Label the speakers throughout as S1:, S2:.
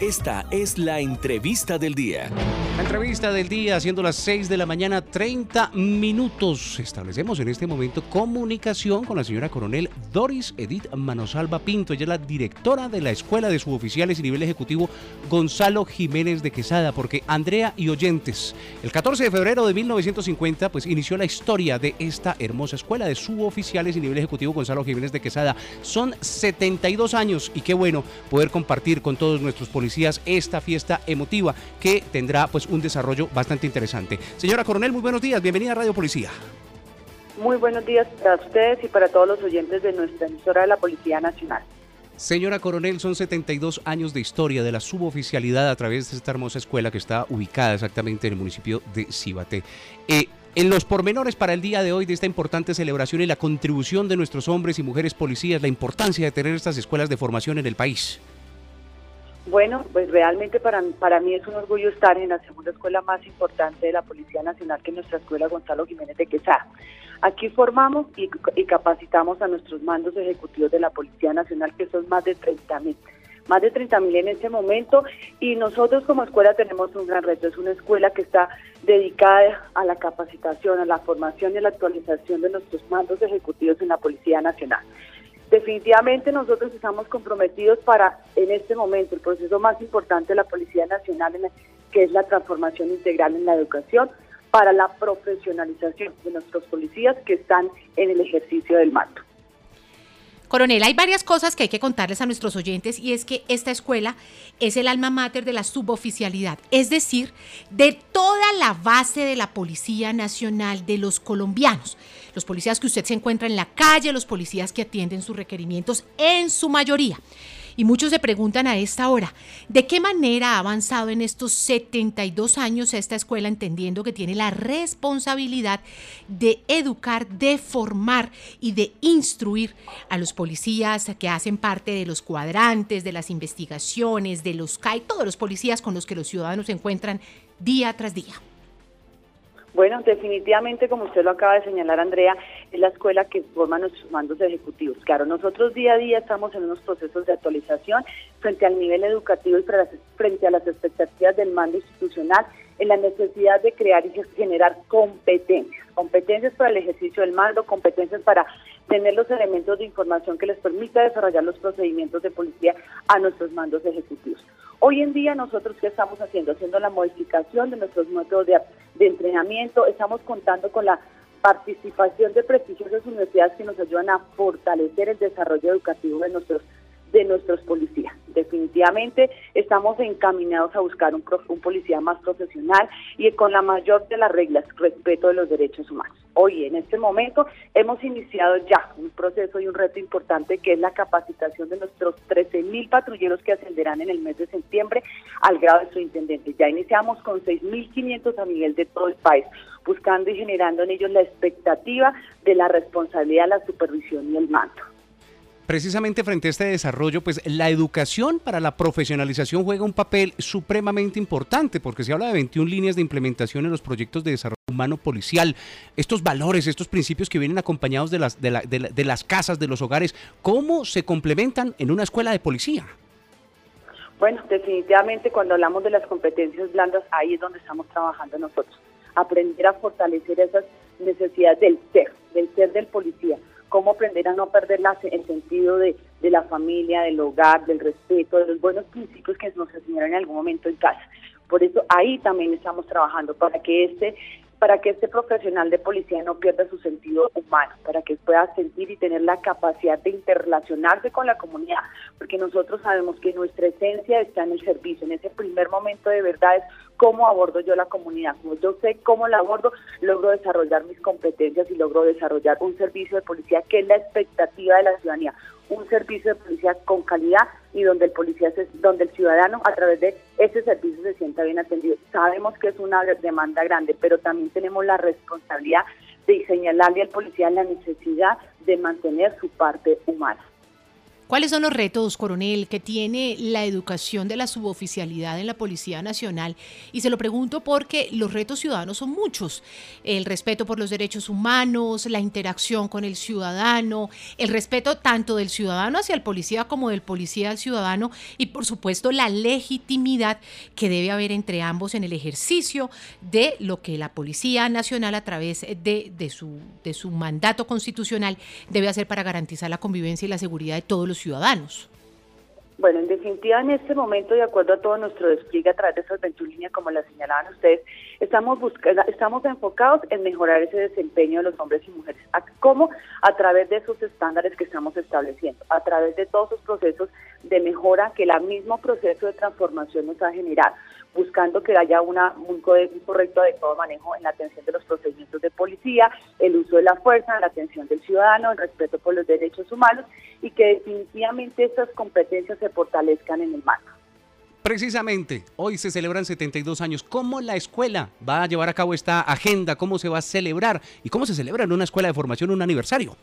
S1: Esta es la entrevista del día.
S2: La entrevista del día, siendo las 6 de la mañana, 30 minutos. Establecemos en este momento comunicación con la señora coronel Doris Edith Manosalva Pinto. Ella es la directora de la Escuela de Suboficiales y Nivel Ejecutivo Gonzalo Jiménez de Quesada, porque Andrea y oyentes, el 14 de febrero de 1950, pues inició la historia de esta hermosa escuela de suboficiales y nivel ejecutivo Gonzalo Jiménez de Quesada. Son 72 años y qué bueno poder compartir con todos nuestros policías esta fiesta emotiva que tendrá pues un desarrollo bastante interesante. Señora Coronel, muy buenos días, bienvenida a Radio Policía.
S3: Muy buenos días para ustedes y para todos los oyentes de nuestra emisora de la Policía Nacional.
S2: Señora Coronel, son 72 años de historia de la suboficialidad a través de esta hermosa escuela que está ubicada exactamente en el municipio de Cibate. Eh, en los pormenores para el día de hoy de esta importante celebración y la contribución de nuestros hombres y mujeres policías, la importancia de tener estas escuelas de formación en el país.
S3: Bueno, pues realmente para, para mí es un orgullo estar en la segunda escuela más importante de la Policía Nacional, que es nuestra escuela Gonzalo Jiménez de Quesada. Aquí formamos y, capacitamos a nuestros mandos ejecutivos de la Policía Nacional, que son más de 30 mil. Más de 30 mil en este momento y nosotros como escuela tenemos un gran reto. Es una escuela que está dedicada a la capacitación, a la formación y a la actualización de nuestros mandos ejecutivos en la Policía Nacional. Definitivamente nosotros estamos comprometidos para, en este momento, el proceso más importante de la Policía Nacional, que es la transformación integral en la educación, para la profesionalización de nuestros policías que están en el ejercicio del mando.
S4: Coronel, hay varias cosas que hay que contarles a nuestros oyentes y es que esta escuela es el alma mater de la suboficialidad, es decir, de toda la base de la Policía Nacional de los colombianos. Los policías que usted se encuentra en la calle, los policías que atienden sus requerimientos en su mayoría. Y muchos se preguntan a esta hora, ¿de qué manera ha avanzado en estos 72 años esta escuela entendiendo que tiene la responsabilidad de educar, de formar y de instruir a los policías que hacen parte de los cuadrantes, de las investigaciones, de los CAI, todos los policías con los que los ciudadanos se encuentran día tras día?
S3: Bueno, definitivamente, como usted lo acaba de señalar, Andrea, es la escuela que forma nuestros mandos ejecutivos. Claro, nosotros día a día estamos en unos procesos de actualización frente al nivel educativo y frente a las expectativas del mando institucional en la necesidad de crear y generar competencias, competencias para el ejercicio del mando, competencias para tener los elementos de información que les permita desarrollar los procedimientos de policía a nuestros mandos ejecutivos. Hoy en día nosotros qué estamos haciendo? Haciendo la modificación de nuestros métodos de, de entrenamiento, estamos contando con la participación de prestigiosas universidades que nos ayudan a fortalecer el desarrollo educativo de nuestros de nuestros policías. Definitivamente estamos encaminados a buscar un, un policía más profesional y con la mayor de las reglas, respeto de los derechos humanos. Hoy, en este momento, hemos iniciado ya un proceso y un reto importante que es la capacitación de nuestros 13 mil patrulleros que ascenderán en el mes de septiembre al grado de su intendente. Ya iniciamos con 6.500 a nivel de todo el país, buscando y generando en ellos la expectativa de la responsabilidad, la supervisión y el mando.
S2: Precisamente frente a este desarrollo, pues la educación para la profesionalización juega un papel supremamente importante, porque se habla de 21 líneas de implementación en los proyectos de desarrollo humano policial. Estos valores, estos principios que vienen acompañados de las, de, de las casas, de los hogares, ¿cómo se complementan en una escuela de policía?
S3: Bueno, definitivamente cuando hablamos de las competencias blandas, ahí es donde estamos trabajando nosotros. Aprender a fortalecer esas necesidades del cómo aprender a no perder el sentido de, de, la familia, del hogar, del respeto, de los buenos principios que nos enseñaron en algún momento en casa. Por eso ahí también estamos trabajando para que este para que este profesional de policía no pierda su sentido humano, para que pueda sentir y tener la capacidad de interrelacionarse con la comunidad, porque nosotros sabemos que nuestra esencia está en el servicio, en ese primer momento de verdad es cómo abordo yo la comunidad, como yo sé cómo la abordo, logro desarrollar mis competencias y logro desarrollar un servicio de policía que es la expectativa de la ciudadanía, un servicio de policía con calidad y donde el policía donde el ciudadano a través de ese servicio se sienta bien atendido. Sabemos que es una demanda grande, pero también tenemos la responsabilidad de señalarle al policía la necesidad de mantener su parte humana.
S4: ¿Cuáles son los retos, coronel, que tiene la educación de la suboficialidad en la Policía Nacional? Y se lo pregunto porque los retos ciudadanos son muchos. El respeto por los derechos humanos, la interacción con el ciudadano, el respeto tanto del ciudadano hacia el policía como del policía al ciudadano y por supuesto la legitimidad que debe haber entre ambos en el ejercicio de lo que la Policía Nacional a través de, de, su, de su mandato constitucional debe hacer para garantizar la convivencia y la seguridad de todos los ciudadanos.
S3: Bueno, en definitiva, en este momento, de acuerdo a todo nuestro despliegue a través de 21 líneas, como la señalaban ustedes, estamos buscando, estamos enfocados en mejorar ese desempeño de los hombres y mujeres. ¿Cómo? A través de esos estándares que estamos estableciendo, a través de todos esos procesos de mejora que el mismo proceso de transformación nos ha generado buscando que haya una, un, correcto adecuado manejo en la atención de los procedimientos de policía, el uso de la fuerza, la atención del ciudadano, el respeto por los derechos humanos y que definitivamente estas competencias se fortalezcan en el marco.
S2: Precisamente, hoy se celebran 72 años. ¿Cómo la escuela va a llevar a cabo esta agenda? ¿Cómo se va a celebrar? ¿Y cómo se celebra en una escuela de formación un aniversario?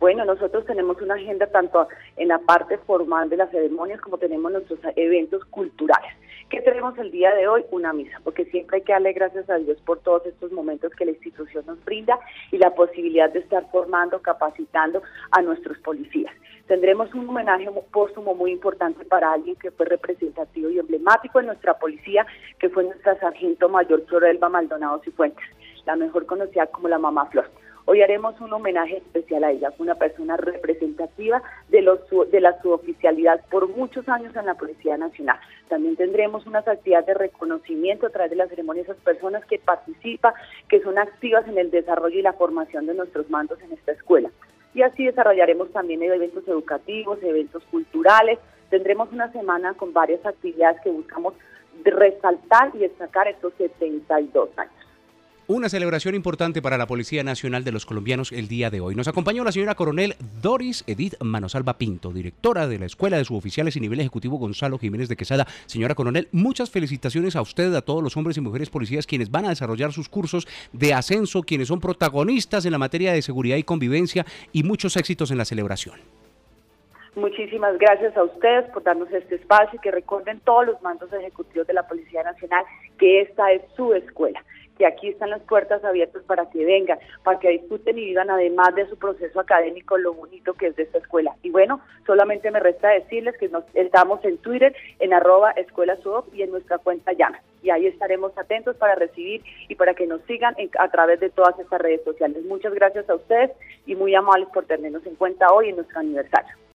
S3: Bueno, nosotros tenemos una agenda tanto en la parte formal de las ceremonias como tenemos nuestros eventos culturales. ¿Qué tenemos el día de hoy? Una misa, porque siempre hay que darle gracias a Dios por todos estos momentos que la institución nos brinda y la posibilidad de estar formando, capacitando a nuestros policías. Tendremos un homenaje póstumo muy importante para alguien que fue representativo y emblemático en nuestra policía, que fue nuestra sargento mayor Florelba Maldonado Cifuentes, la mejor conocida como la Mamá Flor. Hoy haremos un homenaje especial a ella, una persona representativa de, los, de la suboficialidad por muchos años en la Policía Nacional. También tendremos unas actividades de reconocimiento a través de la ceremonia de esas personas que participan, que son activas en el desarrollo y la formación de nuestros mandos en esta escuela. Y así desarrollaremos también eventos educativos, eventos culturales. Tendremos una semana con varias actividades que buscamos resaltar y destacar estos 72 años.
S2: Una celebración importante para la Policía Nacional de los Colombianos el día de hoy. Nos acompañó la señora coronel Doris Edith Manosalva Pinto, directora de la Escuela de Suboficiales y Nivel Ejecutivo Gonzalo Jiménez de Quesada. Señora coronel, muchas felicitaciones a usted, a todos los hombres y mujeres policías quienes van a desarrollar sus cursos de ascenso, quienes son protagonistas en la materia de seguridad y convivencia y muchos éxitos en la celebración.
S3: Muchísimas gracias a ustedes por darnos este espacio y que recuerden todos los mandos ejecutivos de la Policía Nacional que esta es su escuela que aquí están las puertas abiertas para que vengan, para que discuten y vivan además de su proceso académico lo bonito que es de esta escuela. Y bueno, solamente me resta decirles que nos, estamos en Twitter, en arroba escuela y en nuestra cuenta Llama. Y ahí estaremos atentos para recibir y para que nos sigan a través de todas estas redes sociales. Muchas gracias a ustedes y muy amables por tenernos en cuenta hoy en nuestro aniversario.